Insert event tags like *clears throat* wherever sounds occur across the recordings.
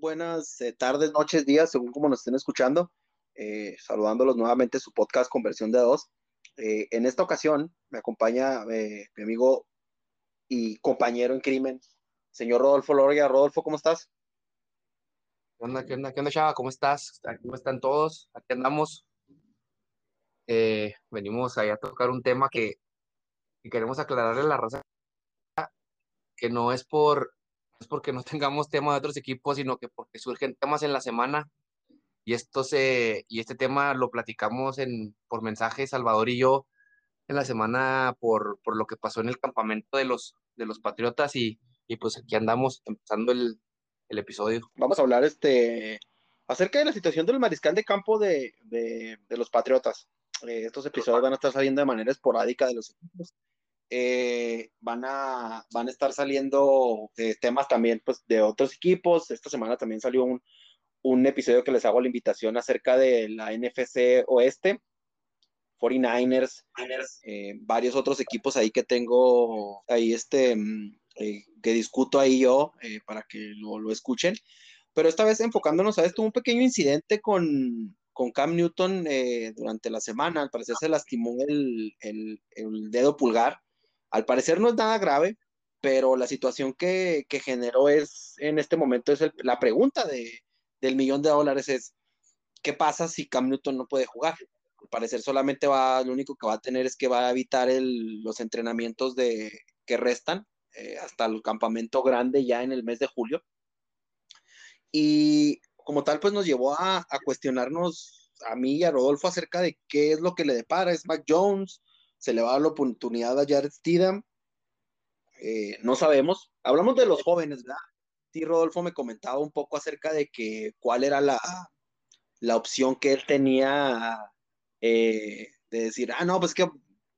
buenas eh, tardes, noches, días, según como nos estén escuchando. Eh, saludándolos nuevamente su podcast Conversión de Dos. Eh, en esta ocasión me acompaña mi amigo y compañero en crimen, señor Rodolfo Loria. Rodolfo, ¿cómo estás? ¿Qué onda, qué onda, qué onda, Chava? ¿Cómo estás? ¿Cómo están todos? Aquí andamos. venimos ahí a tocar un tema que, que queremos aclararle la raza que no es por es porque no *laughs* tengamos temas de otros equipos, sino que porque surgen temas en la semana. Y, esto se, y este tema lo platicamos en, por mensaje Salvador y yo en la semana por, por lo que pasó en el campamento de los, de los Patriotas y, y pues aquí andamos empezando el, el, episodio. Vamos a hablar este, acerca de la situación del mariscal de campo de, de, de los Patriotas. Eh, estos episodios van a estar saliendo de manera esporádica de los equipos. Eh, van, a, van a estar saliendo eh, temas también pues, de otros equipos. Esta semana también salió un, un episodio que les hago la invitación acerca de la NFC Oeste, 49ers, eh, varios otros equipos ahí que tengo ahí este mm, que discuto ahí yo para que lo, lo, escuchen. Pero esta vez enfocándonos a esto, un pequeño incidente con, con Cam Newton durante la semana. Al parecer se lastimó el, el, el dedo pulgar al parecer no es nada grave, pero la situación que, generó es, en este momento, es la pregunta de, del millón de dólares es, ¿qué pasa si Cam Newton no puede jugar? Al parecer solamente va, lo único que va a tener es que va a evitar los entrenamientos de, que restan eh, hasta el campamento grande ya en el mes de julio. Y como tal, pues nos llevó a, a cuestionarnos a mí y a Rodolfo acerca de qué es lo que le depara. ¿Es Mac Jones? Se le va a dar la oportunidad a Jared Steedham. Eh, no sabemos. Hablamos de los jóvenes, ¿verdad? Sí, Rodolfo me comentaba un poco acerca de que cuál era la, la opción que él tenía eh, de decir, ah, no, pues que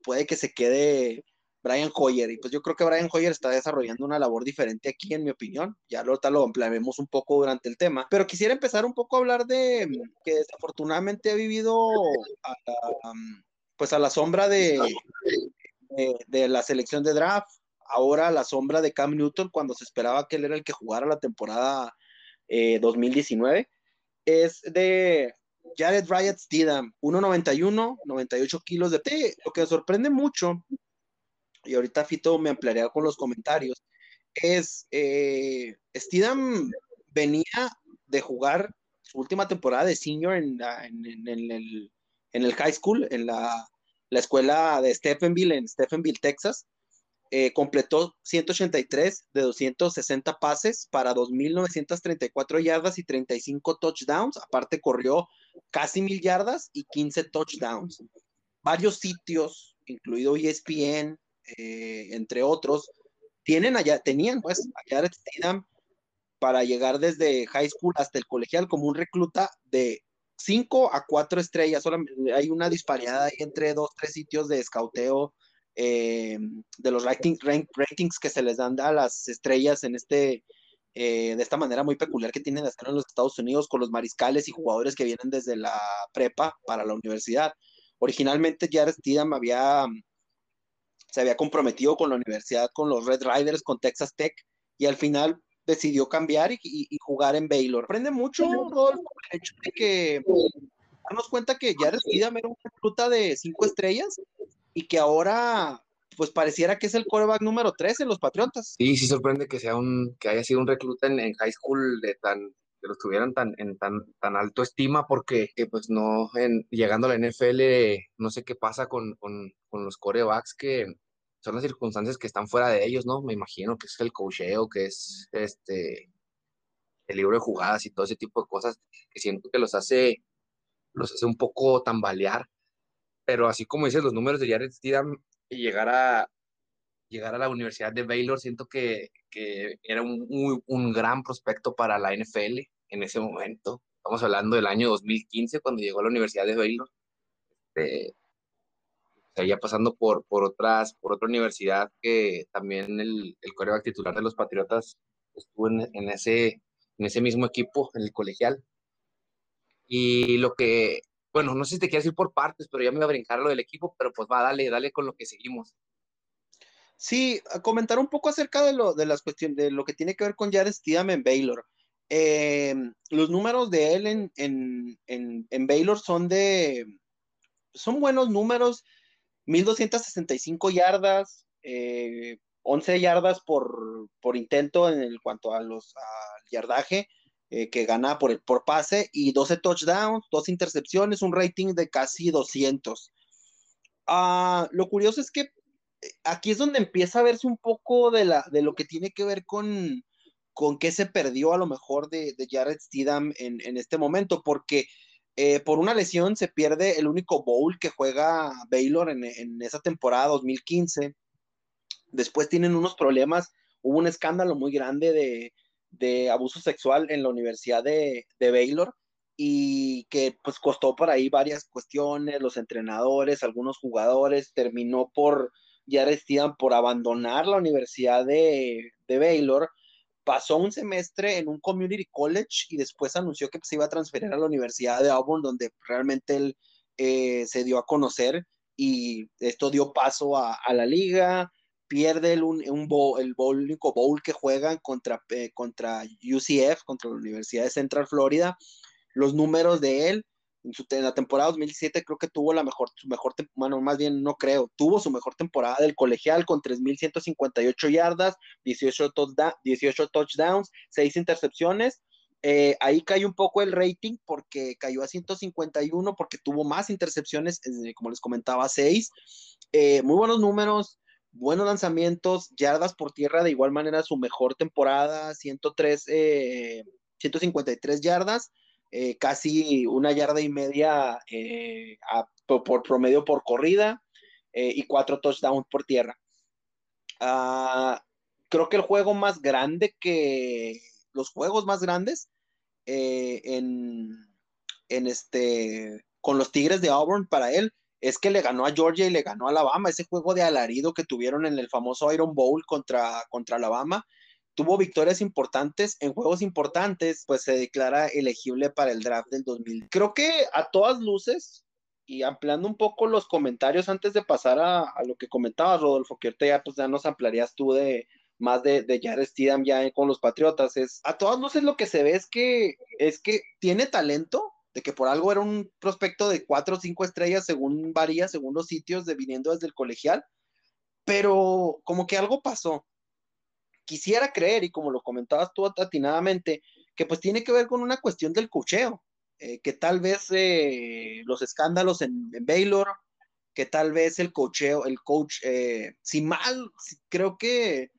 puede que se quede Brian Hoyer. Y pues yo creo que Brian Hoyer está desarrollando una labor diferente aquí, en mi opinión. Ya ahorita lo ampliaremos un poco durante el tema. Pero quisiera empezar un poco a hablar de que desafortunadamente ha vivido a, pues a la sombra de, de, la selección de draft, ahora a la sombra de Cam Newton cuando se esperaba que él era el que jugara la temporada 2019, eh, es de Jared Bryant Steedham, 1.91, 98 kilos de té. Lo que sorprende mucho, y ahorita Fito me ampliaría con los comentarios, es eh, Steedham venía de jugar su última temporada de senior en, en el en el high school, en la, escuela de Stephenville, en Stephenville, Texas. Eh, completó 183 de 260 pases para 2.934 yardas y 35 touchdowns. Aparte corrió casi mil yardas y 15 touchdowns. Varios sitios, incluido ESPN, eh, entre otros, tienen allá, tenían pues para llegar desde high school hasta el colegial como un recluta de 5 a 4 estrellas, solamente hay una disparidad entre dos, tres sitios de escauteo eh, de los ratings que se les dan a las estrellas en este, eh, de esta manera muy peculiar que tienen de hacer en los Estados Unidos con los mariscales y jugadores que vienen desde la prepa para la universidad. Originalmente Jared Steedham había, se había comprometido con la universidad, con los Red Riders, con Texas Tech, y al final decidió cambiar y, jugar en Baylor. Aprende mucho, el hecho de que darnos cuenta que Jared Steedham era una fruta de cinco estrellas y que ahora pues pareciera que es el coreback número 3 en los Patriotas. Sí, sí sorprende que sea un, que haya sido un recluta en, high school de tan, que los tuvieran tan, en tan, tan alto estima, porque pues no, en, llegando a la NFL, no sé qué pasa con, con, con los corebacks que, son las circunstancias que están fuera de ellos, ¿no? Me imagino que es el cocheo, que es este el libro de jugadas y todo ese tipo de cosas que siento que los hace los hace un poco tambalear. Pero así como dices los números de Jared Steedham y llegar a llegar a la Universidad de Baylor, siento que, que era un, un gran prospecto para la NFL en ese momento. Estamos hablando del año 2015 cuando llegó a la Universidad de Baylor. Este, ya pasando por, por, otras, por otra universidad que también el, el coreback titular de los Patriotas estuvo en, en, ese, en ese mismo equipo, en el colegial. Y lo que, bueno, no sé si te quieres ir por partes, pero ya me voy a brincar lo del equipo, pero pues va, dale, dale con lo que seguimos. Sí, a comentar un poco acerca de lo, de las cuestiones, de lo que tiene que ver con Jared Steedham en Baylor. Eh, los números de él en, en, en, en, Baylor son de, son buenos números, 1265 yardas, eh, 11 yardas por, por, intento en el, cuanto a los al yardaje, eh, que gana por, por pase, y 12 touchdowns, dos intercepciones, un rating de casi 200. Uh, lo curioso es que eh, aquí es donde empieza a verse un poco de, la, de lo que tiene que ver con, con qué se perdió a lo mejor de, de Jared Steedham en, en, este momento, porque eh, por una lesión se pierde el único bowl que juega Baylor en, esa temporada 2015. Después tienen unos problemas, hubo un escándalo muy grande de, abuso sexual en la Universidad de, Baylor y que pues costó por ahí varias cuestiones, los entrenadores, algunos jugadores, terminó por Steedham por abandonar la Universidad de Baylor pasó un semestre en un community college y después anunció que se iba a transferir a la Universidad de Auburn, donde realmente él eh, se dio a conocer y esto dio paso a, la liga, pierde el, un, un bowl, el bowl, único bowl que juegan contra, eh, contra UCF, contra la Universidad de Central Florida, los números de él, en, su, la temporada 2017 creo que tuvo la mejor, su mejor, más bien no creo, tuvo su mejor temporada del colegial con 3.158 yardas, 18, touchdown, 18 touchdowns, 6 intercepciones. Eh, ahí cayó un poco el rating porque cayó a 151 porque tuvo más intercepciones, eh, como les comentaba, 6. Eh, muy buenos números, buenos lanzamientos, yardas por tierra, de igual manera su mejor temporada, 103, 153 yardas eh, casi una yarda y media eh, por, promedio por corrida eh, y cuatro touchdowns por tierra. Uh, creo que el juego más grande que los juegos más grandes en, en, este con los Tigres de Auburn para él es que le ganó a Georgia y le ganó a Alabama, ese juego de alarido que tuvieron en el famoso Iron Bowl contra, contra Alabama, tuvo victorias importantes en juegos importantes, pues se declara elegible para el draft del 2000. Creo que a todas luces, y ampliando un poco los comentarios antes de pasar a, lo que comentabas, Rodolfo, que ahorita ya, pues, ya nos ampliarías tú de más de, de Jared Steedham ya con los Patriotas, es a todas luces lo que se ve es que, es que tiene talento, de que por algo era un prospecto de cuatro o cinco estrellas según varía, según los sitios de viniendo desde el colegial, pero como que algo pasó, quisiera creer, y como lo comentabas tú atinadamente, que pues tiene que ver con una cuestión del cocheo, eh, que tal vez eh, los escándalos en, Baylor, que tal vez el cocheo, el coach, eh, si mal, creo que,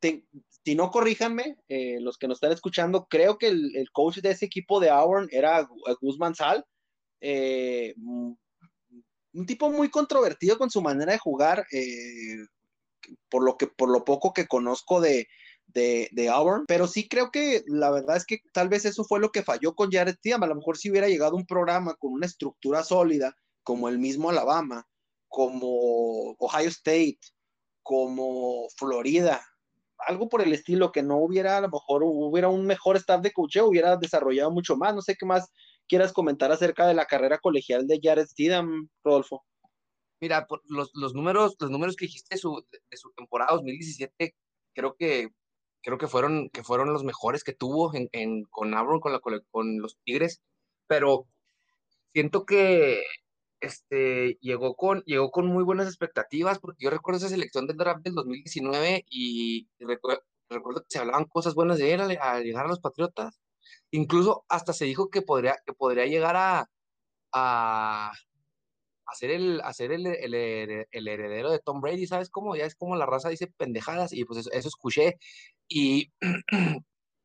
si no corríjanme, eh, los que nos están escuchando, creo que el, el, coach de ese equipo de Auburn era Guzmán Sal, un tipo muy controvertido con su manera de jugar, por lo que, por lo poco que conozco de, de, de, Auburn, pero sí creo que la verdad es que tal vez eso fue lo que falló con Jared Steedham, a lo mejor si hubiera llegado un programa con una estructura sólida, como el mismo Alabama, como Ohio State, como Florida, algo por el estilo, que no hubiera, a lo mejor hubiera un mejor staff de coaching, hubiera desarrollado mucho más, no sé qué más quieras comentar acerca de la carrera colegial de Jared Steedham, Rodolfo. Mira, los, los, números, los números que dijiste de su, temporada 2017, creo que, creo que fueron, que fueron los mejores que tuvo en, con Auburn, con, la, con los Tigres, pero siento que este, llegó, con, llegó con muy buenas expectativas, porque yo recuerdo esa selección del draft del 2019 y, y recuerdo, que se hablaban cosas buenas de él al, llegar a los Patriotas. Incluso hasta se dijo que podría, que podría llegar a, hacer el, hacer el, el, el, heredero de Tom Brady, ¿sabes cómo? Ya es como la raza dice pendejadas y pues eso, eso escuché y, *clears throat*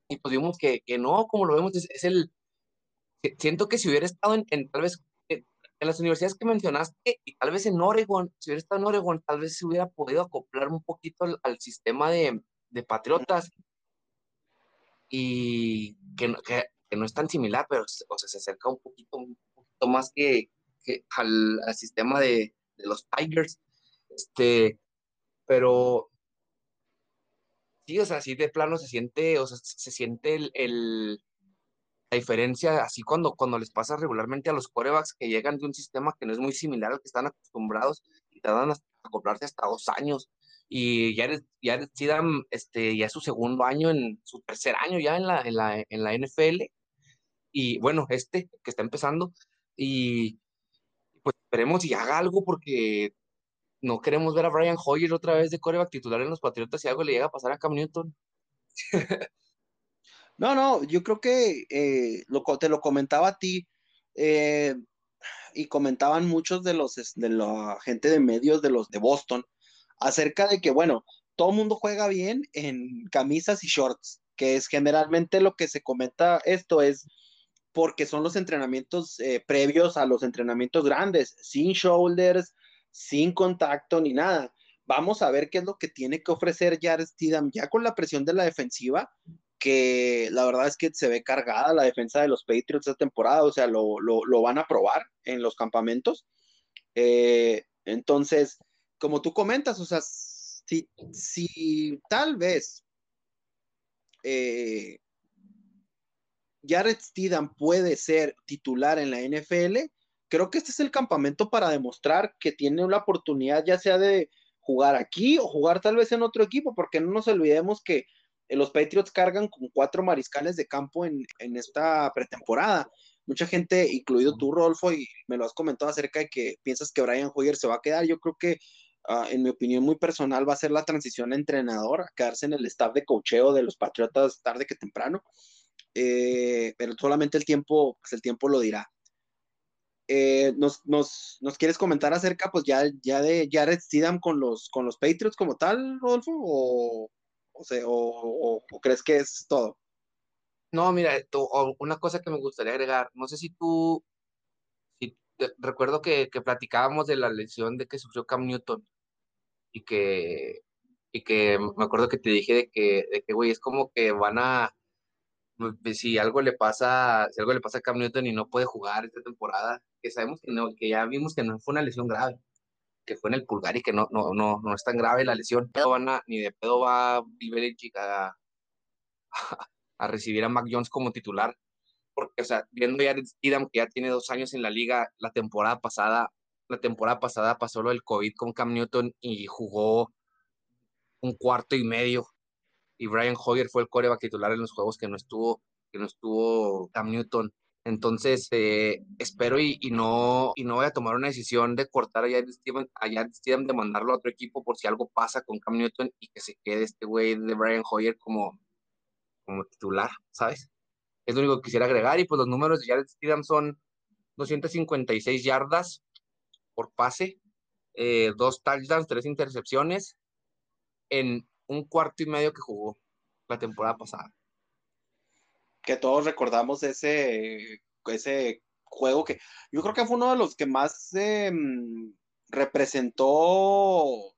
y pues vimos que, que, no, como lo vemos, es, es, el, siento que si hubiera estado en, en, tal vez en las universidades que mencionaste y tal vez en Oregon, si hubiera estado en Oregon, tal vez se hubiera podido acoplar un poquito al, al sistema de, de, Patriotas y que, que, que, no es tan similar, pero o sea, se acerca un poquito, un poquito más que, que, al, al, sistema de, de, los Tigers. Este, pero sí, o sea, así de plano se siente, o sea, se siente el, el la diferencia, así cuando, cuando les pasa regularmente a los corebacks que llegan de un sistema que no es muy similar al que están acostumbrados y tardan a acoplarse hasta dos años. Y ya ya este, ya es su segundo año, en su tercer año ya en la, en la, en la NFL. Y bueno, este que está empezando. Y pues esperemos y haga algo porque no queremos ver a Brian Hoyer otra vez de coreback titular en los Patriotas si algo le llega a pasar a Cam Newton. *laughs* no, no, yo creo que eh, lo, te lo comentaba a ti eh, y comentaban muchos de los de la gente de medios de los de Boston acerca de que, bueno, todo el mundo juega bien en camisas y shorts, que es generalmente lo que se comenta esto es porque son los entrenamientos eh, previos a los entrenamientos grandes, sin shoulders, sin contacto ni nada. Vamos a ver qué es lo que tiene que ofrecer Jared Stidham ya con la presión de la defensiva, que la verdad es que se ve cargada la defensa de los Patriots esta temporada, o sea, lo, van a probar en los campamentos. Eh, entonces, como tú comentas, o sea, si, si tal vez eh, Jared Stidham puede ser titular en la NFL, creo que este es el campamento para demostrar que tiene una oportunidad ya sea de jugar aquí o jugar tal vez en otro equipo, porque no nos olvidemos que eh, los Patriots cargan con cuatro mariscales de campo en, esta pretemporada. Mucha gente, incluido tú, Rolfo, y me lo has comentado acerca de que piensas que Brian Hoyer se va a quedar. Yo creo que, ah, en mi opinión muy personal, va a ser la transición a entrenador, quedarse en el staff de cocheo de los Patriotas tarde que temprano. Eh, pero solamente el tiempo, pues el tiempo lo dirá. Eh, nos, quieres comentar acerca, pues ya, ya de Jared Stidham con los, con los Patriots como tal, Rodolfo? ¿O, o, crees que es todo? No, mira, una cosa que me gustaría agregar, no sé si tú, recuerdo que, platicábamos de la lesión de que sufrió Cam Newton y que, y que me acuerdo que te dije de que, de que, güey, es como que van a, si algo le pasa, si algo le pasa a Cam Newton y no puede jugar esta temporada, que sabemos que no, que ya vimos que no fue una lesión grave, que fue en el pulgar y que no, no, no, no es tan grave la lesión. van ni de pedo va Bill a, *laughs* a, recibir a Mac Jones como titular, porque, o sea, viendo ya que ya tiene dos años en la liga, la temporada pasada, la temporada pasada pasó lo del COVID con Cam Newton y jugó un cuarto y medio y Brian Hoyer fue el coreback titular en los juegos que no estuvo, que no estuvo Cam Newton. Entonces, eh, espero y, no, y no voy a tomar una decisión de cortar a Jared Steven, a de mandarlo a otro equipo por si algo pasa con Cam Newton y que se quede este güey de Brian Hoyer como, como titular, ¿sabes? Es lo único que quisiera agregar. Y pues los números de Jared Steven son 256 yardas por pase, eh, dos touchdowns, tres intercepciones en un cuarto y medio que jugó la temporada pasada. Que todos recordamos ese, ese juego que yo creo que fue uno de los que más em, representó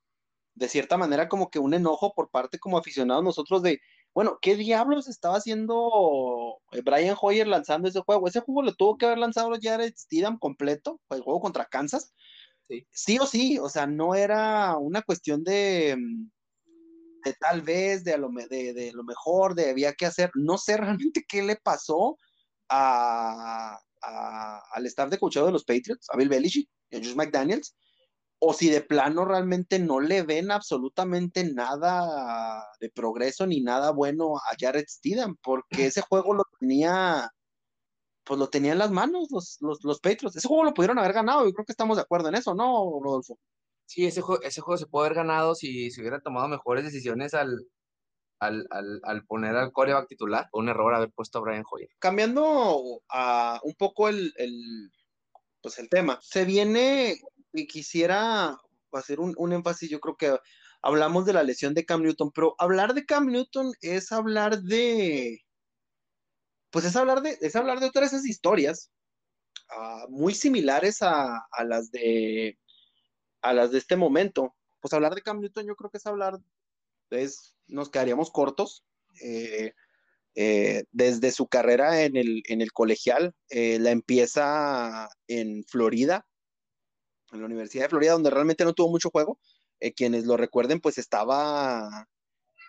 de cierta manera como que un enojo por parte como aficionados nosotros de, bueno, ¿qué diablos estaba haciendo eh, Brian Hoyer lanzando ese juego? Ese juego lo tuvo que haber lanzado Jared Steedham completo, el juego contra Kansas. Sí. sí o sí, o sea, no era una cuestión de, em, de tal vez, de, lo, de, lo mejor, de había que hacer. No sé realmente qué le pasó a, al staff de cocheo de los Patriots, a Bill Belichick y a Josh McDaniels, o si de plano realmente no le ven absolutamente nada de progreso ni nada bueno a Jared Steedham, porque ese juego lo tenía, pues lo tenía en las manos los, los, los Patriots. Ese juego lo pudieron haber ganado, yo creo que estamos de acuerdo en eso, ¿no, Rodolfo? Sí, ese juego, ese juego se puede haber ganado si se hubiera tomado mejores decisiones al, al, poner al coreback titular. un error haber puesto a Brian Hoyer. Cambiando a un poco el, pues el tema, se viene y quisiera hacer un, un, énfasis, yo creo que hablamos de la lesión de Cam Newton, pero hablar de Cam Newton es hablar de, pues es hablar de, es hablar de otras esas historias ah, muy similares a, a, las de a las de este momento. Pues hablar de Cam Newton yo creo que es hablar, es, nos quedaríamos cortos. Eh, eh, desde su carrera en el, en el colegial, eh, la empieza en Florida, en la Universidad de Florida, donde realmente no tuvo mucho juego. quienes lo recuerden, pues estaba,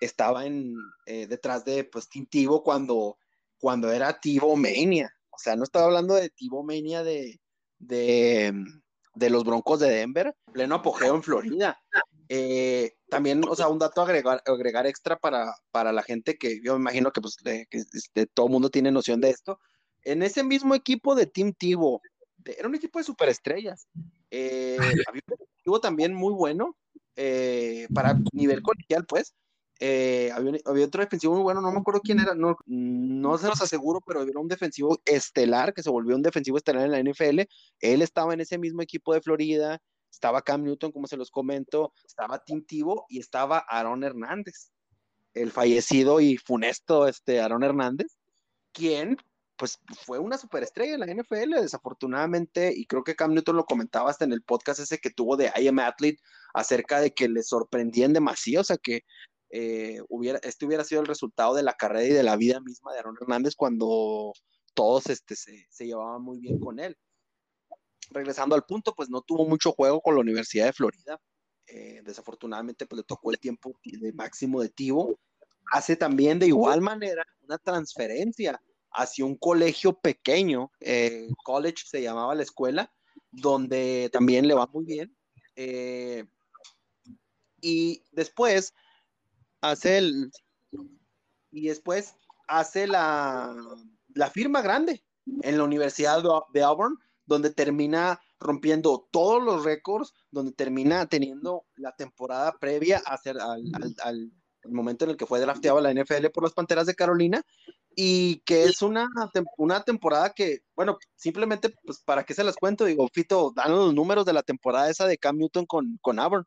estaba en, detrás de pues, Tintivo cuando, cuando era Tivo Mania. O sea, no estaba hablando de Tivo Mania de, de, de los Broncos de Denver, pleno apogeo en Florida. Eh, también, o sea, un dato a agregar, agregar extra para, para la gente que yo me imagino que, pues, que este, todo el mundo tiene noción de esto. En ese mismo equipo de Team Tivo, era un equipo de superestrellas. Eh, *laughs* había un equipo también muy bueno eh, para nivel colegial, pues. Eh, había, otro defensivo muy bueno, no me acuerdo quién era, no, no se los aseguro, pero era un defensivo estelar que se volvió un defensivo estelar en la NFL. Él estaba en ese mismo equipo de Florida, estaba Cam Newton, como se los comento, estaba Tim Tebow y estaba Aaron Hernández, el fallecido y funesto este Aaron Hernández, quien pues fue una superestrella en la NFL, desafortunadamente, y creo que Cam Newton lo comentaba hasta en el podcast ese que tuvo de I Am Athlete acerca de que le sorprendían demasiado, o sea que eh, hubiera, este hubiera sido el resultado de la carrera y de la vida misma de Aaron Hernández cuando todos este, se, se llevaban muy bien con él. Regresando al punto, pues no tuvo mucho juego con la Universidad de Florida. Eh, desafortunadamente, pues le tocó el tiempo de máximo de Tivo. Hace también de igual manera una transferencia hacia un colegio pequeño, eh, college se llamaba la escuela, donde también le va muy bien. Eh, y después hace el y después hace la, la firma grande en la Universidad de Auburn, donde termina rompiendo todos los récords, donde termina teniendo la temporada previa a hacer al, al, momento en el que fue drafteado a la NFL por las Panteras de Carolina y que es una, una temporada que, bueno, simplemente, pues, ¿para qué se las cuento? Digo, Fito, dan los números de la temporada esa de Cam Newton con, con Auburn.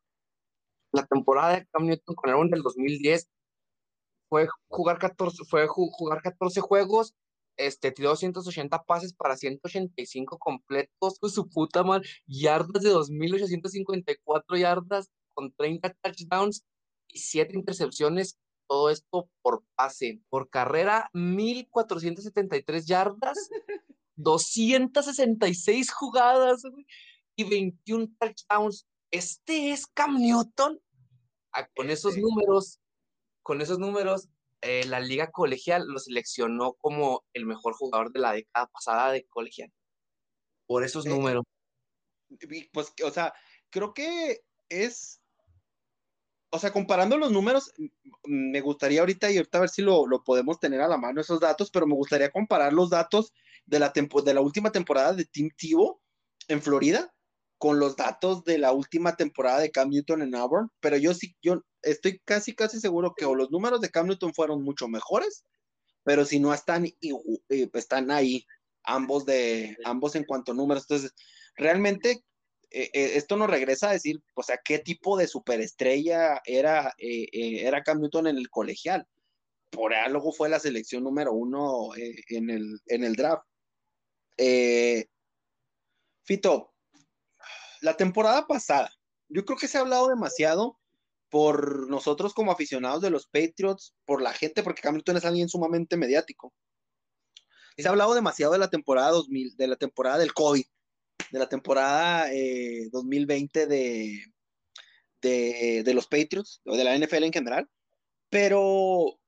La temporada de Cam Newton con Auburn del 2010 fue jugar 14, fue jugar 14 juegos, este, tiró 280 pases para 185 completos, con su puta madre, yardas de 2.854 yardas con 30 touchdowns y 7 intercepciones todo esto por pase, por carrera, 1473 yardas, *laughs* 266 jugadas y 21 touchdowns. Este es Cam Newton. Con esos este. números, con esos números, eh, la liga colegial lo seleccionó como el mejor jugador de la década pasada de colegial. Por esos números. Pues, o sea, creo que es o sea, comparando los números, me gustaría ahorita y ahorita a ver si lo, podemos tener a la mano esos datos, pero me gustaría comparar los datos de la, de la última temporada de Team Tivo en Florida con los datos de la última temporada de Cam Newton en Auburn, pero yo sí, yo estoy casi, casi seguro que o los números de Cam Newton fueron mucho mejores, pero si no están, eh, están ahí ambos de ambos en cuanto a números. Entonces, realmente eh, eh, esto nos regresa a decir, o sea, qué tipo de superestrella era, eh, era Cam Newton en el colegial. Por algo fue la selección número uno en, el, en el draft. Fito, la temporada pasada, yo creo que se ha hablado demasiado por nosotros como aficionados de los Patriots, por la gente, porque Cam Newton es alguien sumamente mediático. Se ha hablado demasiado de la temporada 2000, de la temporada del COVID, de la temporada 2020 eh, de, de, los Patriots, o de la NFL en general, pero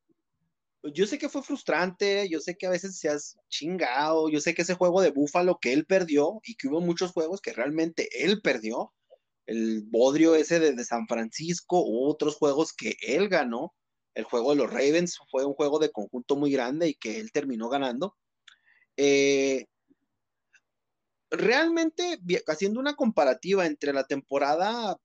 yo sé que fue frustrante, yo sé que a veces se has chingado, yo sé que ese juego de Búfalo que él perdió y que hubo muchos juegos que realmente él perdió, el bodrio ese de, San Francisco, otros juegos que él ganó, el juego de los Ravens fue un juego de conjunto muy grande y que él terminó ganando. Eh, realmente, haciendo una comparativa entre la temporada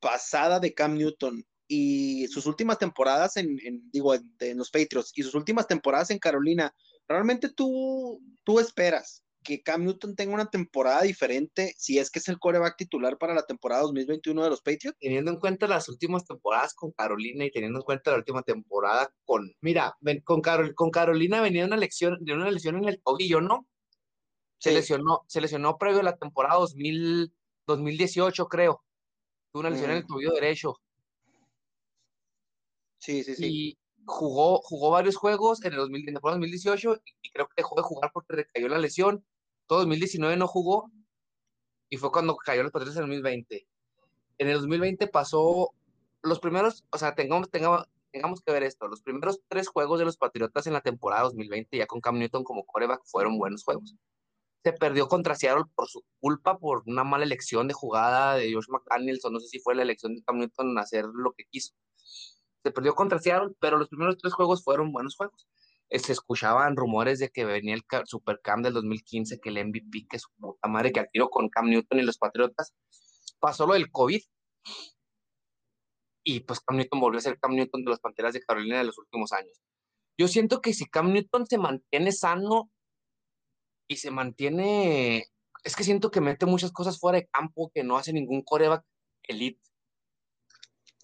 pasada de Cam Newton y sus últimas temporadas en, digo, en, los Patriots y sus últimas temporadas en Carolina, realmente tú, tú esperas que Cam Newton tenga una temporada diferente si es que es el coreback titular para la temporada 2021 de los Patriots? Teniendo en cuenta las últimas temporadas con Carolina y teniendo en cuenta la última temporada con, mira, con, con Carolina venía una lección, de una lesión en el tobillo, ¿no? Se, lesionó, se lesionó previo a la temporada 2000, 2018, creo. Tuvo una lesión en el mm. tobillo derecho. Sí, sí, sí. Y jugó, jugó varios juegos en el 2018 y, creo que dejó de jugar porque recayó la lesión. Todo 2019 no jugó y fue cuando cayó los Patriotas en el 2020. En el 2020 pasó los primeros, o sea, tengamos, tengamos, tengamos que ver esto, los primeros tres juegos de los Patriotas en la temporada 2020 ya con Cam Newton como coreback fueron buenos juegos se perdió contra Seattle por su culpa, por una mala elección de jugada de Josh McDaniels, o no sé si fue la elección de Cam Newton hacer lo que quiso. Se perdió contra Seattle, pero los primeros tres juegos fueron buenos juegos. Eh, se escuchaban rumores de que venía el Supercam del 2015, que el MVP, que su puta madre, que al tiro con Cam Newton y los Patriotas. Pasó lo del COVID. Y pues Cam Newton volvió a ser Cam Newton de los Panteras de Carolina de los últimos años. Yo siento que si Cam Newton se mantiene sano y se mantiene, es que siento que mete muchas cosas fuera de campo que no hace ningún coreback elite.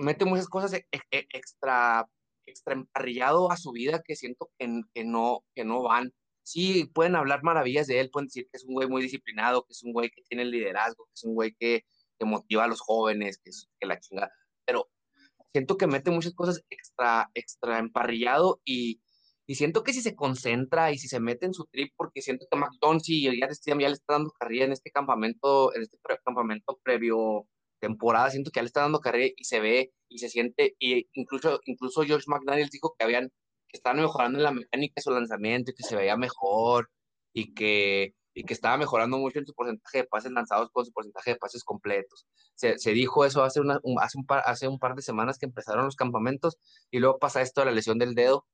Mete muchas cosas e, e, extra, extra emparrillado a su vida que siento que, que, no, que no van. Sí, pueden hablar maravillas de él, pueden decir que es un güey muy disciplinado, que es un güey que tiene liderazgo, que es un güey que, que motiva a los jóvenes, que, es, que la chingada. Pero siento que mete muchas cosas extra, extra emparrillado y, y siento que si se concentra y si se mete en su trip, porque siento que McDonald's y ya, ya le está dando carrera en este campamento, en este campamento previo temporada, siento que ya le está dando carrera y se ve y se siente, y incluso, incluso George McDaniels dijo que habían, que estaban mejorando en la mecánica de su lanzamiento que se veía mejor y que, y que estaba mejorando mucho en su porcentaje de pases lanzados con su porcentaje de pases completos. Se, se dijo eso hace, una, hace, un par, hace un par de semanas que empezaron los campamentos y luego pasa esto de la lesión del dedo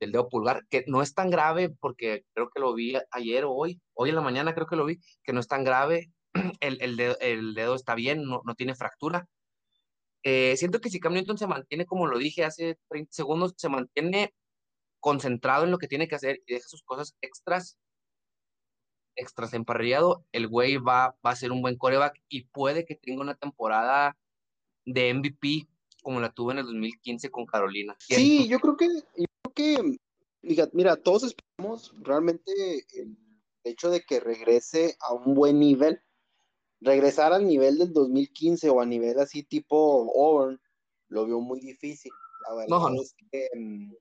del dedo pulgar, que no es tan grave porque creo que lo vi ayer o hoy, hoy en la mañana creo que lo vi, que no es tan grave, *clears throat* el, el, dedo, el dedo, está bien, no, no tiene fractura. Eh, siento que si Cam Newton se mantiene, como lo dije hace 30 segundos, se mantiene concentrado en lo que tiene que hacer y deja sus cosas extras, extras emparrillado, el güey va, va a ser un buen coreback y puede que tenga una temporada de MVP como la tuvo en el 2015 con Carolina. Sí, yo creo que que, mira, todos esperamos realmente el hecho de que regrese a un buen nivel. Regresar al nivel del 2015 o a nivel así tipo Auburn, lo veo muy difícil. La verdad es que mm,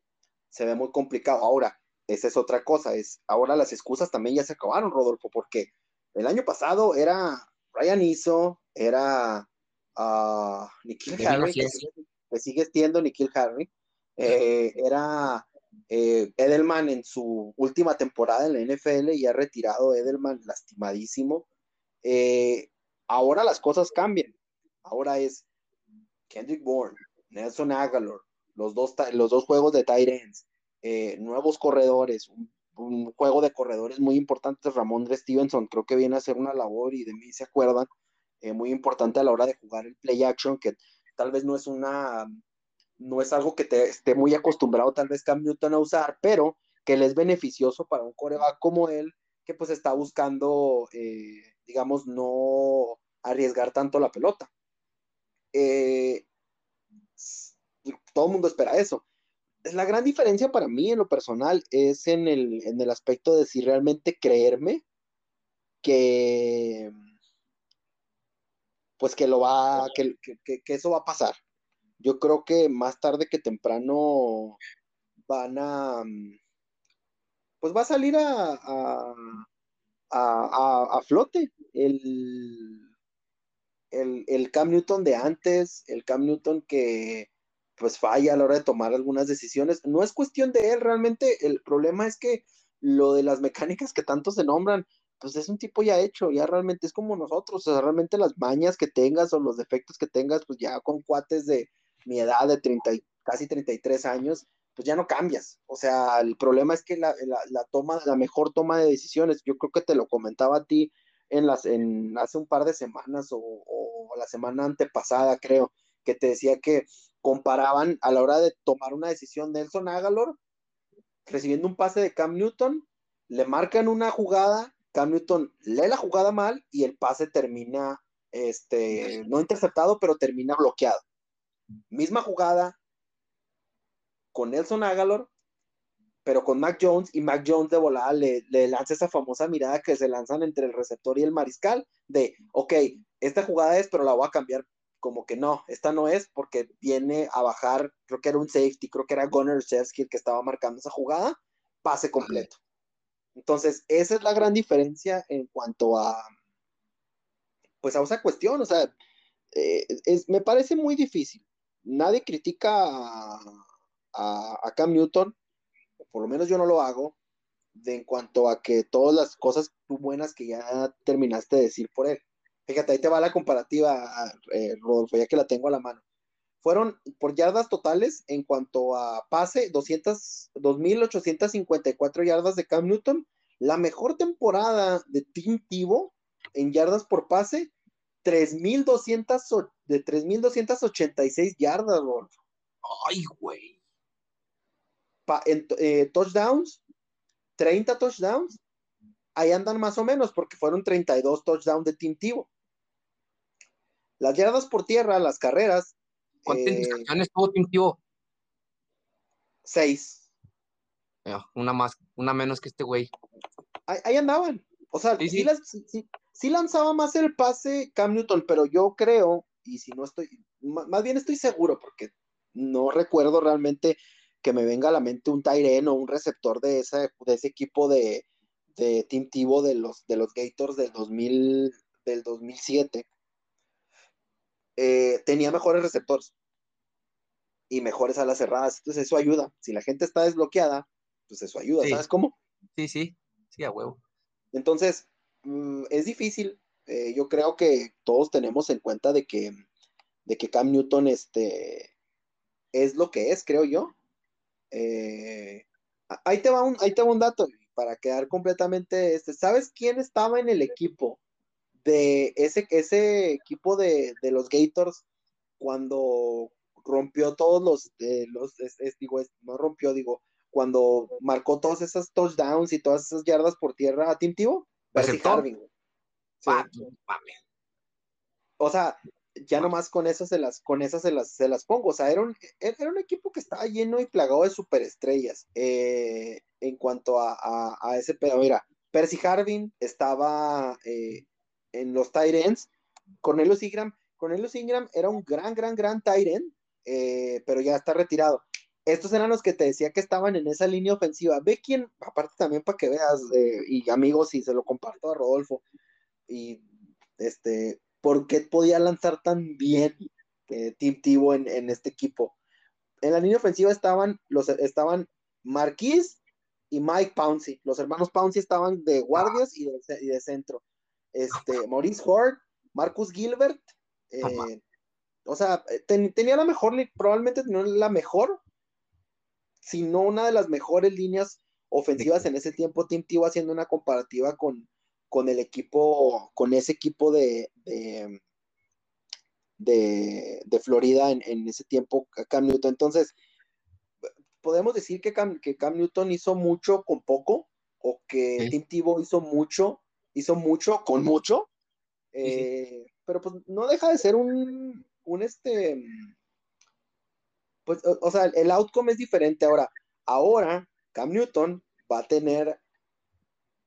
se ve muy complicado. Ahora, esa es otra cosa, es ahora las excusas también ya se acabaron, Rodolfo, porque el año pasado era Ryan Iso, era uh, Nikhil Harry, que, sigue siendo Nikhil Harry, eh, era eh, Edelman en su última temporada en la NFL y ha retirado Edelman lastimadísimo. Eh, ahora las cosas cambian. Ahora es Kendrick Bourne, Nelson Aguilar, los dos, los dos juegos de tight ends, nuevos corredores, un, juego de corredores muy importante. Ramón Stevenson creo que viene a hacer una labor y de mí se acuerdan, muy importante a la hora de jugar el play action, que tal vez no es una no es algo que te esté muy acostumbrado tal vez Cam Newton a usar, pero que le es beneficioso para un coreback como él, que pues está buscando, eh, digamos, no arriesgar tanto la pelota. Eh, todo el mundo espera eso. La gran diferencia para mí en lo personal es en el, en el aspecto de si realmente creerme que pues que lo va, que, que eso va a pasar yo creo que más tarde que temprano van a, pues va a salir a, flote. El, el, el, Cam Newton de antes, el Cam Newton que pues falla a la hora de tomar algunas decisiones. No es cuestión de él, realmente. El problema es que lo de las mecánicas que tanto se nombran, pues es un tipo ya hecho, ya realmente es como nosotros, o sea, realmente las mañas que tengas o los defectos que tengas, pues ya con cuates de, mi edad de 30, casi 33 años, pues ya no cambias. O sea, el problema es que la, toma, la mejor toma de decisiones, yo creo que te lo comentaba a ti en las, en, hace un par de semanas o, la semana antepasada, creo, que te decía que comparaban a la hora de tomar una decisión Nelson Agalor, recibiendo un pase de Cam Newton, le marcan una jugada, Cam Newton lee la jugada mal y el pase termina, este, no interceptado, pero termina bloqueado. Misma jugada con Nelson Agalor, pero con Mac Jones y Mac Jones de volada le, lanza esa famosa mirada que se lanzan entre el receptor y el mariscal de, ok, esta jugada es, pero la voy a cambiar. Como que no, esta no es porque viene a bajar, creo que era un safety, creo que era Shevsky el que estaba marcando esa jugada, pase completo. Entonces, esa es la gran diferencia en cuanto a, pues a esa cuestión, o sea, eh, es, me parece muy difícil. Nadie critica Cam Newton, por lo menos yo no lo hago, de en cuanto a que todas las cosas buenas que ya terminaste de decir por él. Fíjate, ahí te va la comparativa, eh, Rodolfo, ya que la tengo a la mano. Fueron por yardas totales en cuanto a pase, 200, 2.854 yardas de Cam Newton. La mejor temporada de Team Tivo en yardas por pase, 3.200 de 3.286 yardas, Rodolfo. Ay, güey. En, eh, touchdowns, 30 touchdowns, ahí andan más o menos, porque fueron 32 touchdowns de Team Tivo. Las yardas por tierra, las carreras. ¿Cuántas eh, intercepciones tuvo Team Tivo? Seis. una más, una menos que este güey. Ahí, andaban. O sea, sí, lanzaba más el pase Cam Newton, pero yo creo, y si no estoy, más bien estoy seguro, porque no recuerdo realmente que me venga a la mente un Tyren o un receptor de, ese, de ese equipo de, de Team Tivo de los, de los Gators del, 2000, del 2007. Eh, tenía mejores receptores y mejores alas cerradas. Entonces eso ayuda. Si la gente está desbloqueada, pues eso ayuda. ¿Sabes cómo? Sí, sí, sí, a huevo. Entonces, mm, es difícil. Eh, yo creo que todos tenemos en cuenta de que, de que Cam Newton este, es lo que es, creo yo. Eh, ahí, te va un, ahí te va un dato para quedar completamente. Este, ¿Sabes quién estaba en el equipo de ese, ese equipo de, los Gators cuando rompió todos los, los digo, no rompió, digo, cuando marcó todos esos touchdowns y todas esas yardas por tierra a Tim Tebow? Percy Harvin. Ah, o sea, ya nomás con eso se las, con esas se las, se las pongo. O sea, era un, era un equipo que estaba lleno y plagado de superestrellas. Eh, en cuanto a, ese pedo, mira, Percy Harvin estaba eh, en los ends. Cornelius Ingram, Cornelius Ingram era un gran, gran, gran end, eh, pero ya está retirado. Estos eran los que te decía que estaban en esa línea ofensiva. Ve quién, aparte también para que veas, y amigos, y se lo comparto a Rodolfo, y este, ¿por qué podía lanzar tan bien eh, Tim Tivo en, este equipo? En la línea ofensiva estaban, los, estaban Marquis y Mike Pouncey. Los hermanos Pouncey estaban de guardias y de, centro. Este, Maurice Hort, Marcus Gilbert, eh, o sea, tenía la mejor, probablemente no la mejor, sino una de las mejores líneas ofensivas en ese tiempo. Tim Tivo haciendo una comparativa con, con el equipo, con ese equipo de, de, Florida en, ese tiempo, Cam Newton. Entonces, podemos decir que Cam, que Cam Newton hizo mucho con poco, o que Tim Tebow hizo mucho, hizo mucho con mucho, eh, pero pues no deja de ser un, un este, pues, o, sea, el outcome es diferente ahora. Ahora, Cam Newton va a tener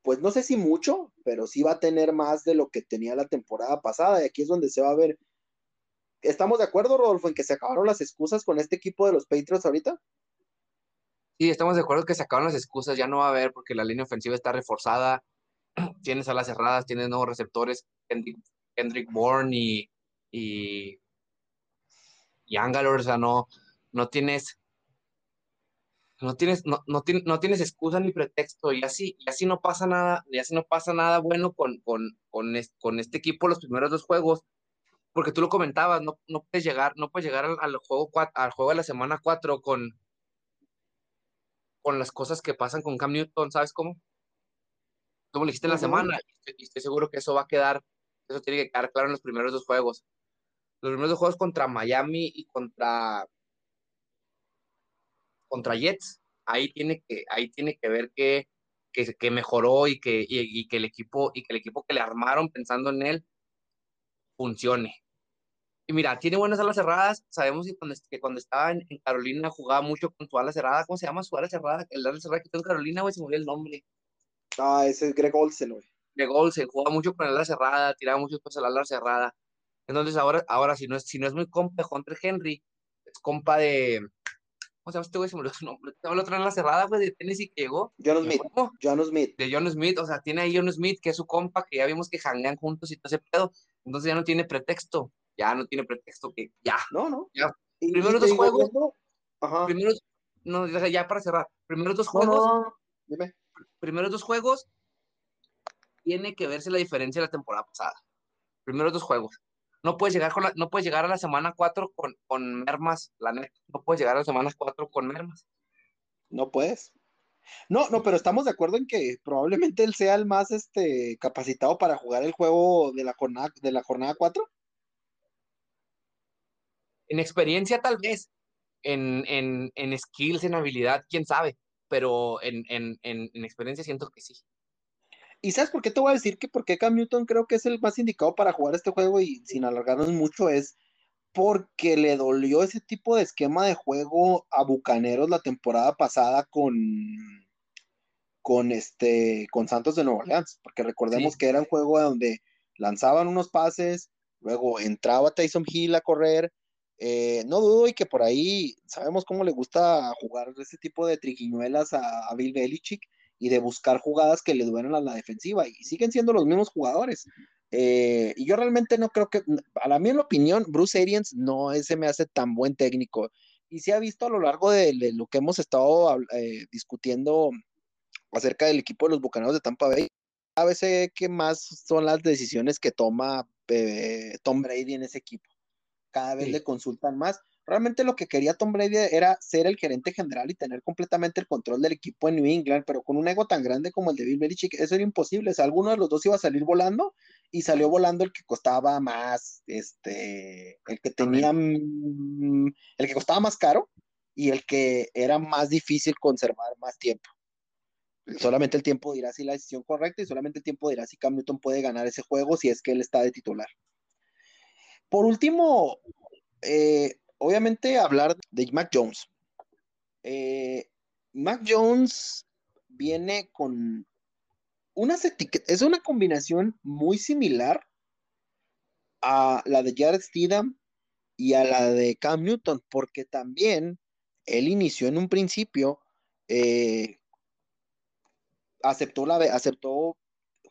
pues no sé si mucho, pero sí va a tener más de lo que tenía la temporada pasada. Y aquí es donde se va a ver. ¿Estamos de acuerdo, Rodolfo, en que se acabaron las excusas con este equipo de los Patriots ahorita? Sí, estamos de acuerdo que se acabaron las excusas, ya no va a haber porque la línea ofensiva está reforzada, *clears throat* tienes alas cerradas, tienes nuevos receptores, Kendrick, Bourne y, y, y o sea, no, no tienes no tienes, no, no, no, tienes excusa ni pretexto, y así, y así no pasa nada, y así no pasa nada bueno con, con, con, este, equipo los primeros dos juegos, porque tú lo comentabas, no, no puedes llegar, no puedes llegar al, juego al juego de la semana 4 con, con las cosas que pasan con Cam Newton, ¿sabes cómo? Como le dijiste en la semana, y estoy, seguro que eso va a quedar, eso tiene que quedar claro en los primeros dos juegos. Los primeros dos juegos contra Miami y contra contra Jets, ahí tiene que, ahí tiene que ver que, que, mejoró y que, que el equipo, y que el equipo que le armaron pensando en él funcione. Y mira, tiene buenas alas cerradas. Sabemos que cuando, que cuando estaba en, Carolina jugaba mucho con su ala cerrada. ¿Cómo se llama su ala cerrada? El ala cerrada que está en Carolina, güey, se me el nombre. Ah, ese es Greg Olsen, güey. Greg Olsen, jugaba mucho con el ala cerrada, tiraba mucho con el ala cerrada. Entonces ahora, ahora si, no es, si no es muy compa de Hunter Henry, es compa de, ¿Cómo se llama este güey? Se *laughs* me olvidó su nombre. La otra en la cerrada, güey, de Tennessee que llegó. John Smith. John Smith. De John Smith. O sea, tiene ahí John Smith, que es su compa, que ya vimos que janguean juntos y todo ese pedo. Entonces ya no tiene pretexto. Ya no tiene pretexto que ya. No, no. Ya. Primeros dos juegos. Ajá. Primeros, no, ya para cerrar. Primeros dos juegos. Dime. primeros dos juegos, tiene que verse la diferencia de la temporada pasada. Primeros dos juegos. No puedes llegar, con no puedes llegar a la semana 4 con, con mermas, la neta. No puedes llegar a la semana 4 con mermas. No puedes. No, no, pero estamos de acuerdo en que probablemente él sea el más este, capacitado para jugar el juego de la jornada, de la jornada 4. En experiencia, tal vez. En, en, en skills, en habilidad, quién sabe. Pero en, en experiencia siento que sí. ¿Y sabes por qué te voy a decir que por qué Cam Newton creo que es el más indicado para jugar este juego y sin alargarnos mucho es porque le dolió ese tipo de esquema de juego a Bucaneros la temporada pasada con con este con Santos de Nueva Orleans, porque recordemos que era un juego donde lanzaban unos pases, luego entraba Tyson Hill a correr, eh, no dudo y que por ahí sabemos cómo le gusta jugar ese tipo de triquiñuelas a, a Bill Belichick, y de buscar jugadas que le duelen a la defensiva y siguen siendo los mismos jugadores. Eh, y yo realmente no creo que, a la mi opinión, Bruce Arians no se me hace tan buen técnico. Y se ha visto a lo largo de, lo que hemos estado eh, discutiendo acerca del equipo de los Bucaneros de Tampa Bay, a veces que más son las decisiones que toma eh, Tom Brady en ese equipo. Cada vez le consultan más. Realmente lo que quería Tom Brady era ser el gerente general y tener completamente el control del equipo en New England, pero con un ego tan grande como el de Bill Belichick, eso era imposible. O sea, alguno de los dos iba a salir volando y salió volando el que costaba más, este, el que tenía, el que costaba más caro y el que era más difícil conservar más tiempo. Solamente el tiempo dirá si la decisión correcta y solamente el tiempo dirá si Cam Newton puede ganar ese juego si es que él está de titular. Por último, eh, obviamente hablar de Mac Jones. Eh, Mac Jones viene con unas etiquetas, es una combinación muy similar a la de Jared Steedham y a la de Cam Newton, porque también él inició en un principio, eh, aceptó, la, aceptó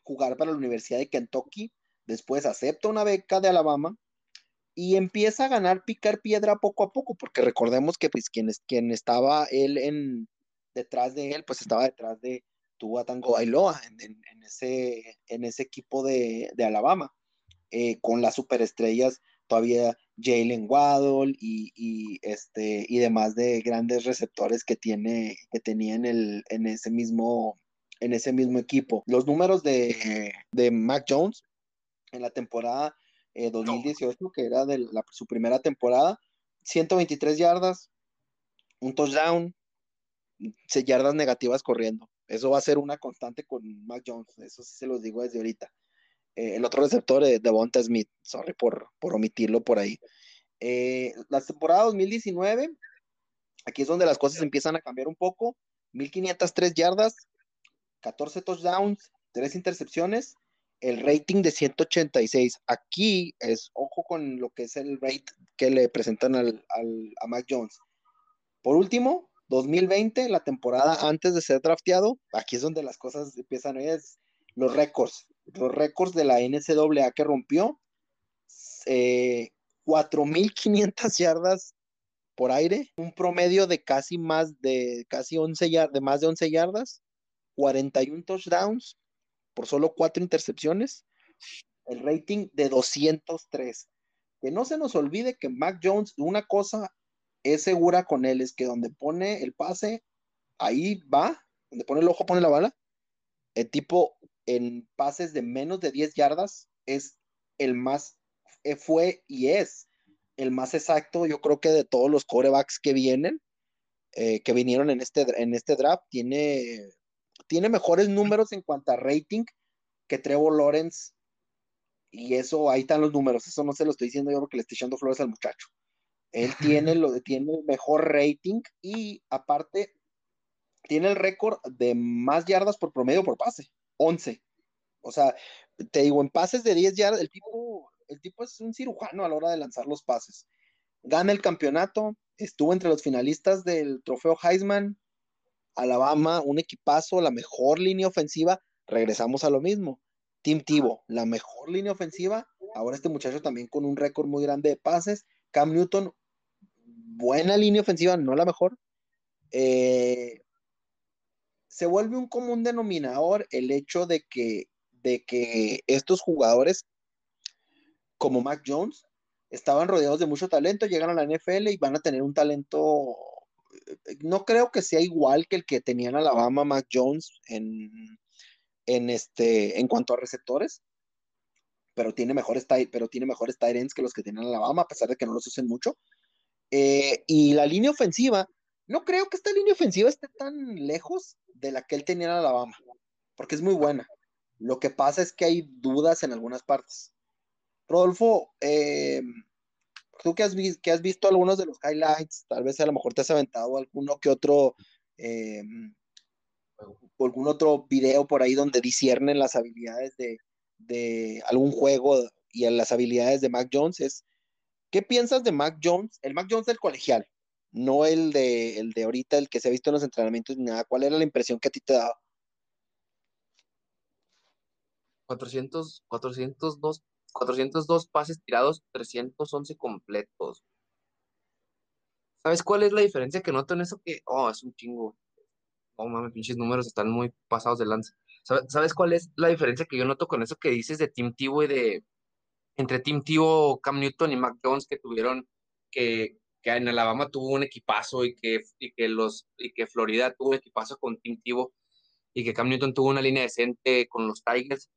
jugar para la Universidad de Kentucky, después acepta una beca de Alabama, y empieza a ganar picar piedra poco a poco, porque recordemos que pues quien, quien estaba él detrás de él, pues estaba detrás de Tua Tango en, ese, en ese equipo de, Alabama, eh, con las superestrellas todavía Jalen Waddle y, este, y demás de grandes receptores que, tiene, que tenía en, el, en, ese mismo, en ese mismo equipo. Los números de, de Mac Jones en la temporada 2018, eh, que era de su primera temporada, 123 yardas, un touchdown, yardas negativas corriendo. Eso va a ser una constante con Mac Jones, eso sí se los digo desde ahorita. Eh, el otro receptor de Devonta Smith, sorry por, por omitirlo por ahí. Eh, la temporada 2019, aquí es donde las cosas empiezan a cambiar un poco. 1503 yardas, 14 touchdowns, 3 intercepciones, el rating de 186. Aquí es, ojo con lo que es el rate que le presentan al, a Mac Jones. Por último, 2020, la temporada antes de ser drafteado, aquí es donde las cosas empiezan, es los récords, los récords de la NCAA que rompió, 4.500 eh, yardas por aire, un promedio de casi más de casi 11 yardas, de más de 11 yardas, 41 touchdowns, por solo cuatro intercepciones, el rating de 203. Que no se nos olvide que Mac Jones, una cosa es segura con él, es que donde pone el pase, ahí va, donde pone el ojo, pone la bala. El tipo en pases de menos de 10 yardas es el más, eh, fue y es el más exacto, yo creo que de todos los corebacks que vienen, eh, que vinieron en este, en este draft, tiene tiene mejores números en cuanto a rating que Trevor Lawrence. Y eso, ahí están los números. Eso no se lo estoy diciendo yo porque le estoy echando flores al muchacho. Él *laughs* tiene, lo, tiene el mejor rating y aparte tiene el récord de más yardas por promedio por pase. 11. O sea, te digo, en pases de 10 yardas, el tipo, el tipo es un cirujano a la hora de lanzar los pases. Gana el campeonato, estuvo entre los finalistas del trofeo Heisman, Alabama, un equipazo, la mejor línea ofensiva, regresamos a lo mismo. Tim Tivo, la mejor línea ofensiva, ahora este muchacho también con un récord muy grande de pases. Cam Newton, buena línea ofensiva, no la mejor. Eh, se vuelve un común denominador el hecho de que, de que estos jugadores como Mac Jones estaban rodeados de mucho talento, llegan a la NFL y van a tener un talento, no creo que sea igual que el que tenían Alabama Mac Jones en, en, este, en cuanto a receptores, pero tiene mejores, pero tiene mejores tight ends que los que tienen Alabama, a pesar de que no los usen mucho. Eh, y la línea ofensiva, no creo que esta línea ofensiva esté tan lejos de la que él tenía en Alabama, porque es muy buena. Lo que pasa es que hay dudas en algunas partes. Rodolfo, eh, tú que has, que has, visto algunos de los highlights, tal vez a lo mejor te has aventado alguno que otro, eh, algún otro video por ahí donde disciernen las habilidades de, de algún juego y las habilidades de Mac Jones. ¿Qué piensas de Mac Jones? El Mac Jones del colegial, no el de, el de ahorita, el que se ha visto en los entrenamientos ni nada. ¿Cuál era la impresión que a ti te daba? 400, 402 402 pases tirados, 311 completos. ¿Sabes cuál es la diferencia que noto en eso? Que, oh, es un chingo. Oh, mames, pinches números están muy pasados de lanza. ¿Sabes cuál es la diferencia que yo noto con eso que dices de Tim Tebow y de entre Tim Tebow, Cam Newton y Mac Jones que tuvieron que, que en Alabama tuvo un equipazo y que, y que los y que Florida tuvo un equipazo con Tim Tebow y que Cam Newton tuvo una línea decente con los Tigers?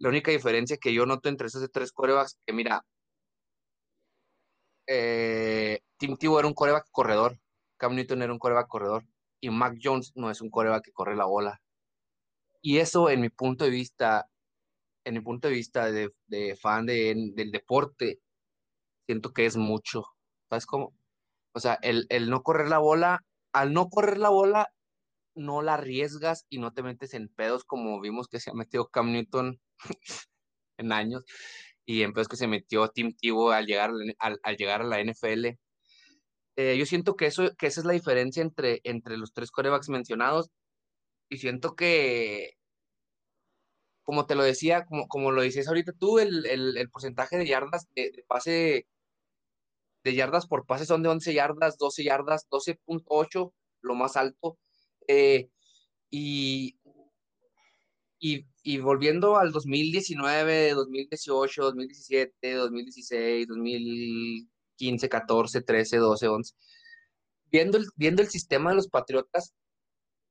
La única diferencia que yo noto entre esos tres corebacks, que mira, eh, Tim Tebow era un coreback corredor, Cam Newton era un coreback corredor, y Mac Jones no es un coreback que corre la bola. Y eso, en mi punto de vista, en mi punto de vista de, fan del deporte, siento que es mucho. ¿Sabes cómo? O sea, el, el no correr la bola, al no correr la bola, no la arriesgas y no te metes en pedos como vimos que se ha metido Cam Newton *laughs* en años y en pedos que se metió Tim Tebow al llegar, al, llegar a la NFL. Eh, yo siento que, eso, que esa es la diferencia entre, entre los tres corebacks mencionados y siento que, como te lo decía, como, como lo dices ahorita tú, el, el, porcentaje de yardas de, pase de yardas por pase son de 11 yardas, 12 yardas, 12.8, lo más alto. Eh, y, y, volviendo al 2019, 2018, 2017, 2016, 2015, 14, 13, 12, 11, viendo el, viendo el sistema de los Patriotas,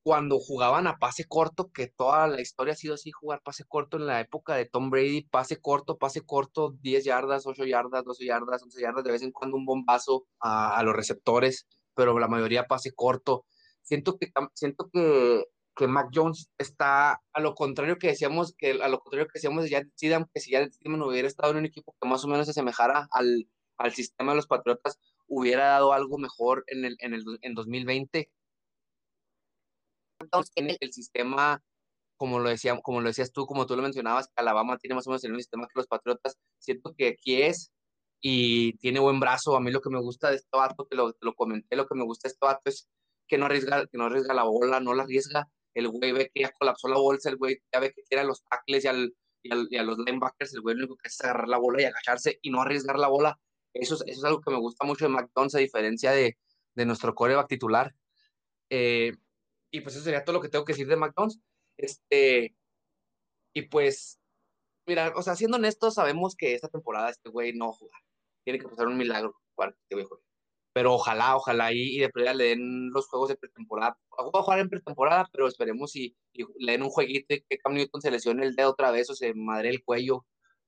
cuando jugaban a pase corto, que toda la historia ha sido así, jugar pase corto en la época de Tom Brady, pase corto, pase corto, 10 yardas, 8 yardas, 12 yardas, 11 yardas, de vez en cuando un bombazo a, a los receptores, pero la mayoría pase corto siento que, siento que, que Mac Jones está a lo contrario que decíamos, que a lo contrario que decíamos de Jared que si Jared Stidham hubiera estado en un equipo que más o menos se asemejara al, al sistema de los Patriotas, hubiera dado algo mejor en el, en el en 2020. Entonces, en el, sistema, como lo, decía, como lo decías tú, como tú lo mencionabas, Alabama tiene más o menos el mismo sistema que los Patriotas, siento que aquí es y tiene buen brazo. A mí lo que me gusta de este vato, te lo, te lo comenté, lo que me gusta de este vato es que no arriesga, que no arriesga la bola, no la arriesga. El güey ve que ya colapsó la bolsa, el güey ya ve que quiere a los tackles y, al, y, a los linebackers, el güey lo único que es agarrar la bola y agacharse y no arriesgar la bola. Eso es, eso es algo que me gusta mucho de McDonald's, a diferencia de, de nuestro coreback titular. Eh, y pues eso sería todo lo que tengo que decir de McDonald's. Este, y pues, mira, o sea, siendo honestos, sabemos que esta temporada este güey no juega. Tiene que pasar un milagro para que este güey pero ojalá, ojalá y, y de pronto le den los juegos de pretemporada. Va a jugar en pretemporada, pero esperemos si le den un jueguito y que Cam Newton se lesione el dedo otra vez o se madre el cuello,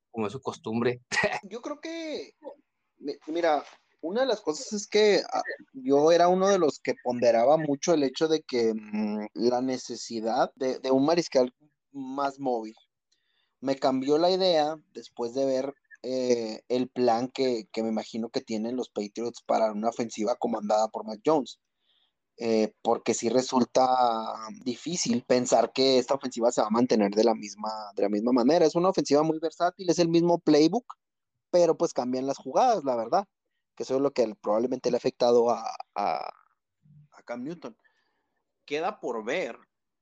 como es su costumbre. *laughs* Yo creo que, mira, una de las cosas es que ah, yo era uno de los que ponderaba mucho el hecho de que mm, la necesidad de, de un mariscal más móvil. Me cambió la idea después de ver eh, el plan que, me imagino que tienen los Patriots para una ofensiva comandada por Mac Jones. Eh, porque sí resulta difícil pensar que esta ofensiva se va a mantener de la misma, de la misma manera. Es una ofensiva muy versátil, es el mismo playbook, pero pues cambian las jugadas, la verdad. Que eso es lo que probablemente le ha afectado a, a, a Cam Newton. Queda por ver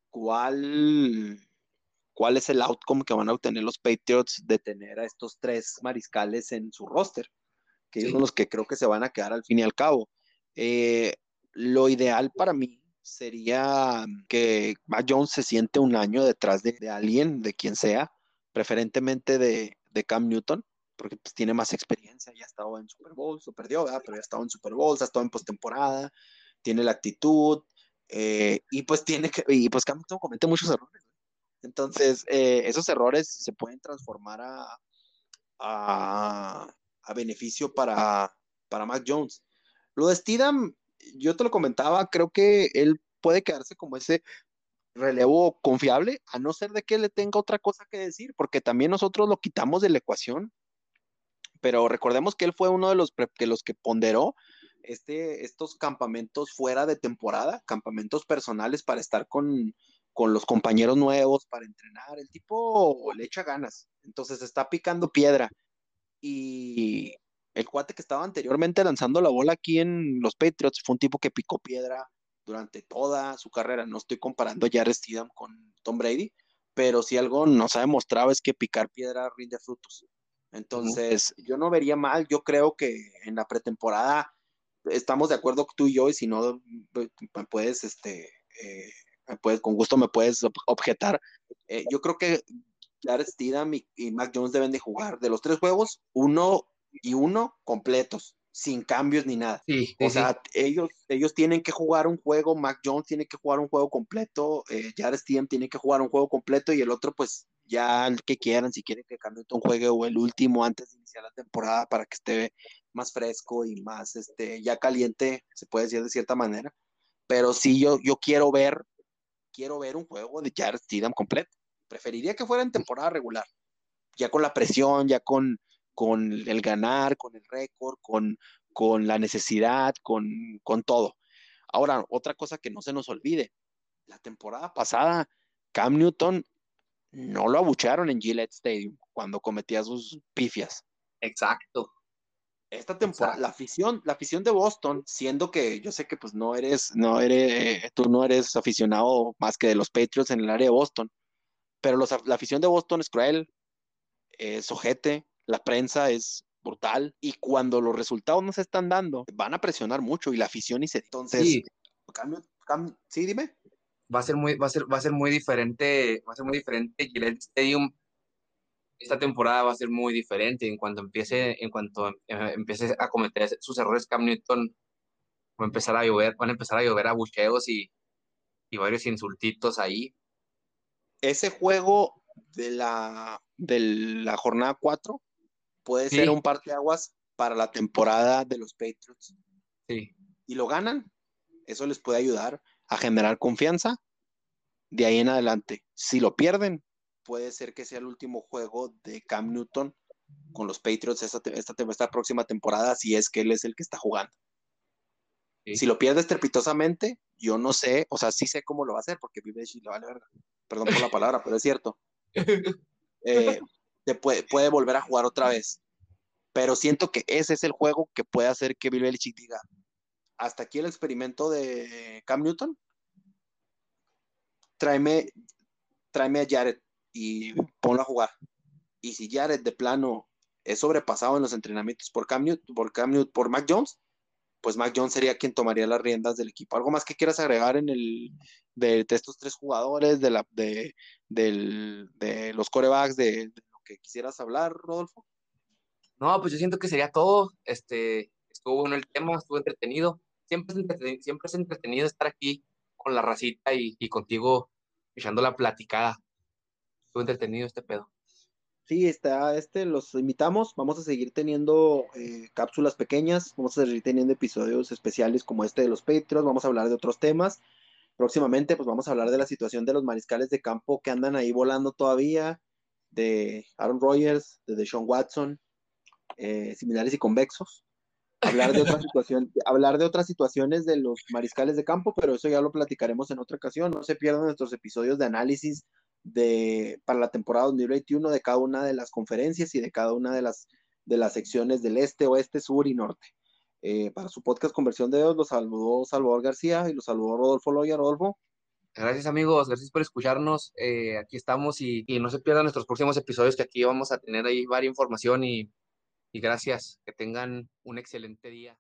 cuál cuál es el outcome que van a obtener los Patriots de tener a estos tres mariscales en su roster, que son los que creo que se van a quedar al fin y al cabo. Eh, lo ideal para mí sería que Jones se siente un año detrás de, alguien, de quien sea, preferentemente de, Cam Newton, porque pues, tiene más experiencia, ya ha estado en Super Bowl, se perdió, ¿verdad? pero ya ha estado en Super Bowl, ha estado en postemporada, tiene la actitud, eh, y pues tiene que, y pues Cam Newton comete muchos errores. Entonces, eh, esos errores se pueden transformar a, a, beneficio para, para Mac Jones. Lo de Steedham, yo te lo comentaba, creo que él puede quedarse como ese relevo confiable, a no ser de que le tenga otra cosa que decir, porque también nosotros lo quitamos de la ecuación, pero recordemos que él fue uno de los, de los que ponderó este, estos campamentos fuera de temporada, campamentos personales para estar con, con los compañeros nuevos, para entrenar. El tipo le echa ganas, entonces está picando piedra. Y el cuate que estaba anteriormente lanzando la bola aquí en los Patriots fue un tipo que picó piedra durante toda su carrera. No estoy comparando a Jared Steedham con Tom Brady, pero si algo nos ha demostrado es que picar piedra rinde frutos. Entonces, yo no vería mal, yo creo que en la pretemporada estamos de acuerdo tú y yo, y si no, me puedes, este, eh, puedes, con gusto me puedes objetar. Eh, yo creo que Jared Steedham y, y Mac Jones deben de jugar de los tres juegos, uno y uno completos, sin cambios ni nada. o sea, Ellos, ellos tienen que jugar un juego, Mac Jones tiene que jugar un juego completo, eh, Jared Steedham tiene que jugar un juego completo y el otro pues ya el que quieran, si quieren que un juegue o el último antes de iniciar la temporada para que esté más fresco y más este ya caliente, se puede decir de cierta manera. Pero sí yo, yo quiero ver, quiero ver un juego de Jared Steedham completo. Preferiría que fuera en temporada regular, ya con la presión, ya con, con el ganar, con el récord, con, con la necesidad, con, con todo. Ahora, otra cosa que no se nos olvide, la temporada pasada, Cam Newton no lo abucharon en Gillette Stadium cuando cometía sus pifias. Exacto. Esta temporada, la afición, la afición de Boston, siendo que yo sé que pues no eres, no eres, tú no eres aficionado más que de los Patriots en el área de Boston, pero la afición de Boston es cruel, es ojete, la prensa es brutal y cuando los resultados no se están dando, van a presionar mucho y la afición y se entonces sí, sí dime. Va a ser muy va a ser va a ser muy diferente, va a ser muy diferente Gillette Stadium esta temporada va a ser muy diferente en cuanto empiece en cuanto eh, empiece a cometer sus errores Cam Newton va a empezar a llover, van a empezar a llover abucheos y, y varios insultitos ahí. Ese juego de la de la jornada 4 puede ser un parteaguas para la temporada de los Patriots. Sí. Y lo ganan, eso les puede ayudar a generar confianza de ahí en adelante. Si lo pierden, puede ser que sea el último juego de Cam Newton con los Patriots esta, esta, próxima temporada, si es que él es el que está jugando. Si lo pierde estrepitosamente, yo no sé, o sea, sí sé cómo lo va a hacer, porque vive y le vale verga. Perdón por la palabra, pero es cierto. *laughs* Eh, puede, puede volver a jugar otra vez. Pero siento que ese es el juego que puede hacer que Bill Belichick diga, hasta aquí el experimento de Cam Newton, tráeme, tráeme a Jared y ponlo a jugar. Y si Jared de plano es sobrepasado en los entrenamientos por Cam Newton, por, Cam Newton, por Mac Jones, pues Mac Jones sería quien tomaría las riendas del equipo. ¿Algo más que quieras agregar en el de, estos tres jugadores, de, la, de, de los corebacks, de, que quisieras hablar, Rodolfo? No, pues yo siento que sería todo. Este, estuvo bueno el tema, estuvo entretenido. Siempre es entretenido, siempre es entretenido estar aquí con la racita y, contigo echando la platicada. Estuvo entretenido este pedo. Sí, está, este, los invitamos. Vamos a seguir teniendo eh, cápsulas pequeñas, vamos a seguir teniendo episodios especiales como este de los Patriots, vamos a hablar de otros temas. Próximamente, pues vamos a hablar de la situación de los mariscales de campo que andan ahí volando todavía, de Aaron Rodgers, de Deshaun Watson, eh, similares y convexos. Hablar de, otra *laughs* situación, hablar de otras situaciones de los mariscales de campo, pero eso ya lo platicaremos en otra ocasión. No se pierdan nuestros episodios de análisis de, para la temporada 2021 de cada una de las conferencias y de cada una de las, de las secciones del este, oeste, sur y norte. Eh, para su podcast Conversión de Dios, los saludó Salvador García y los saludó Rodolfo Loya. Rodolfo. Gracias amigos, gracias por escucharnos. Eh, aquí estamos y, no se pierdan nuestros próximos episodios que aquí vamos a tener ahí varias información y, y gracias. Que tengan un excelente día.